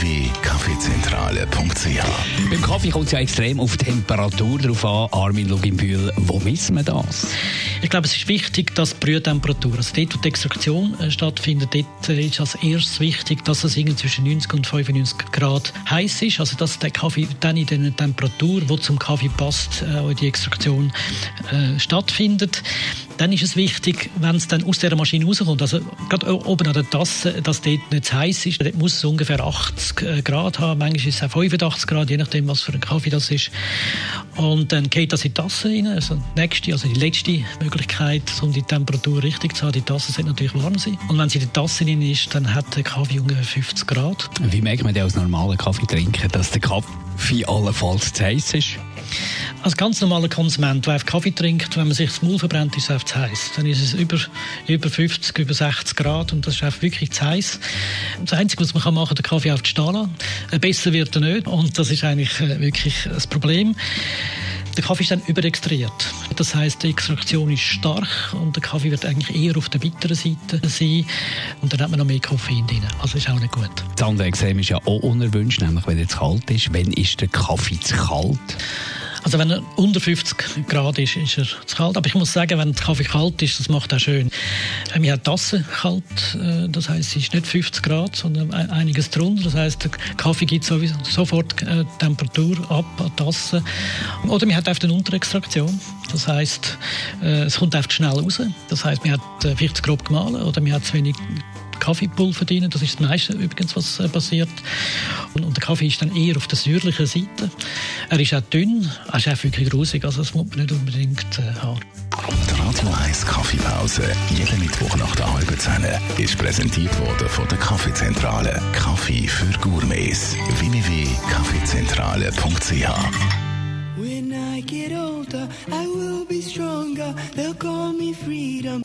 www.kaffeezentrale.ch Beim Kaffee kommt es ja extrem auf die Temperatur drauf an. Armin Luginbühl, wo missen wir das? Ich glaube, es ist wichtig, dass die Brühtemperatur, also dort, wo die Extraktion äh, stattfindet, dort äh, ist als erstes wichtig, dass es irgendwie zwischen 90 und 95 Grad heiß ist. Also dass der Kaffee dann in der Temperatur, die zum Kaffee passt, äh, die Extraktion äh, stattfindet. Dann ist es wichtig, wenn es dann aus der Maschine rauskommt, also gerade oben an der Tasse, dass dort nicht zu heiß ist. Dort muss es ungefähr 80 äh, Grad haben, manchmal ist es auch 85 Grad, je nachdem, was für ein Kaffee das ist. Und dann geht das in die Tasse rein, also die nächste, also die letzte Möglichkeit, um die Temperatur richtig zu haben. Die Tasse sollte natürlich warm sein. Und wenn sie in die Tasse rein ist, dann hat der Kaffee ungefähr 50 Grad. Wie merkt man denn als normalen Kaffeetrinker, dass der Kaffee allenfalls zu heiß ist? Als ganz normaler Konsument, der Kaffee trinkt, wenn man sich das Maul verbrennt, ist es zu heiß. Dann ist es über, über 50, über 60 Grad und das ist einfach wirklich zu heiß. Das Einzige, was man machen kann, den Kaffee auf die Stahlen. Besser wird er nicht und das ist eigentlich äh, wirklich das Problem. Der Kaffee ist dann überextrahiert. Das heißt, die Extraktion ist stark und der Kaffee wird eigentlich eher auf der bitteren Seite sein und dann hat man noch mehr Koffein drin. Also ist auch nicht gut. Das andere Extrem ist ja auch unerwünscht, nämlich wenn es kalt ist. Wenn ist der Kaffee zu kalt? Also wenn er unter 50 Grad ist, ist er zu kalt. Aber ich muss sagen, wenn der Kaffee kalt ist, das macht auch schön. Ähm, wir haben die Tasse kalt, äh, das heißt, es ist nicht 50 Grad, sondern einiges drunter. Das heißt, der Kaffee gibt sowieso sofort äh, Temperatur ab an die Tasse. Oder wir haben einfach eine Unterextraktion. Das heißt, äh, es kommt einfach schnell raus. Das heißt, man hat 40 grob gemahlen oder man hat zu wenig Kaffeepulver drin. Das ist das meiste übrigens, was passiert. Und, und, der Kaffee ist dann eher auf der südlichen Seite. Er ist auch dünn, er ist auch wirklich grusig, also das muss man nicht unbedingt äh, haben. Die Radio 1 Kaffeepause, jeden Mittwoch nach der halben Zehn, ist präsentiert worden von der Kaffeezentrale. Kaffee für Gourmets. www.kaffeezentrale.ch When I get older, I will be stronger. They'll call me freedom.